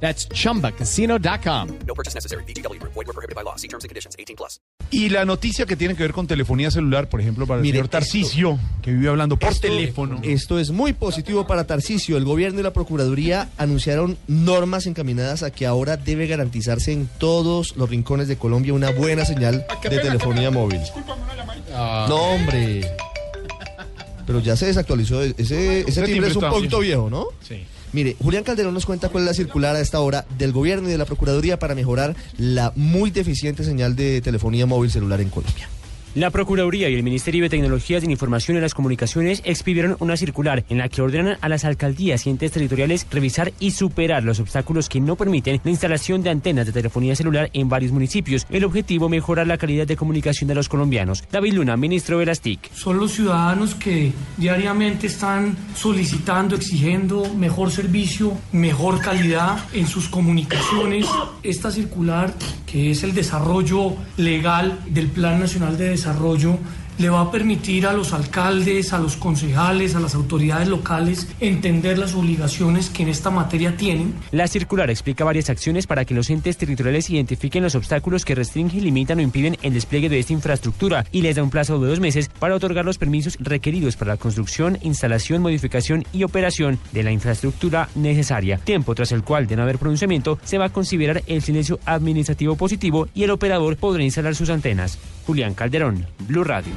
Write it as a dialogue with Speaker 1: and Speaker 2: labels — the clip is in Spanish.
Speaker 1: That's chumbacasino.com.
Speaker 2: No purchase necessary. BGW. Void were prohibited by law. See terms and conditions. 18 plus.
Speaker 3: Y la noticia que tiene que ver con telefonía celular, por ejemplo, para el
Speaker 4: Mire,
Speaker 3: señor Tarcisio, que vive hablando por
Speaker 4: Esto-
Speaker 3: teléfono.
Speaker 4: Esto es muy positivo para Tarcisio. El gobierno y la Procuraduría anunciaron normas encaminadas a que ahora debe garantizarse en todos los rincones de Colombia una buena señal de telefonía móvil. No, hombre. Pero ya se desactualizó. Ese, ese
Speaker 3: Ese
Speaker 4: timbre
Speaker 3: timbre
Speaker 4: es un poquito viejo, ¿no?
Speaker 3: Sí.
Speaker 4: Mire, Julián Calderón nos cuenta cuál es la circular a esta hora del gobierno y de la Procuraduría para mejorar la muy deficiente señal de telefonía móvil celular en Colombia.
Speaker 5: La Procuraduría y el Ministerio de Tecnologías de Información y las Comunicaciones expidieron una circular en la que ordenan a las alcaldías y entes territoriales revisar y superar los obstáculos que no permiten la instalación de antenas de telefonía celular en varios municipios. El objetivo, mejorar la calidad de comunicación de los colombianos. David Luna, ministro de las TIC.
Speaker 6: son los ciudadanos que diariamente están solicitando, exigiendo mejor servicio, mejor calidad en sus comunicaciones. Esta circular, que es el desarrollo legal del Plan Nacional de Desarrollo, le va a permitir a los alcaldes, a los concejales, a las autoridades locales entender las obligaciones que en esta materia tienen
Speaker 5: La circular explica varias acciones para que los entes territoriales identifiquen los obstáculos que restringen, limitan o impiden el despliegue de esta infraestructura y les da un plazo de dos meses para otorgar los permisos requeridos para la construcción, instalación, modificación y operación de la infraestructura necesaria. Tiempo tras el cual, de no haber pronunciamiento, se va a considerar el silencio administrativo positivo y el operador podrá instalar sus antenas. Julián Calderón, Blue Radio.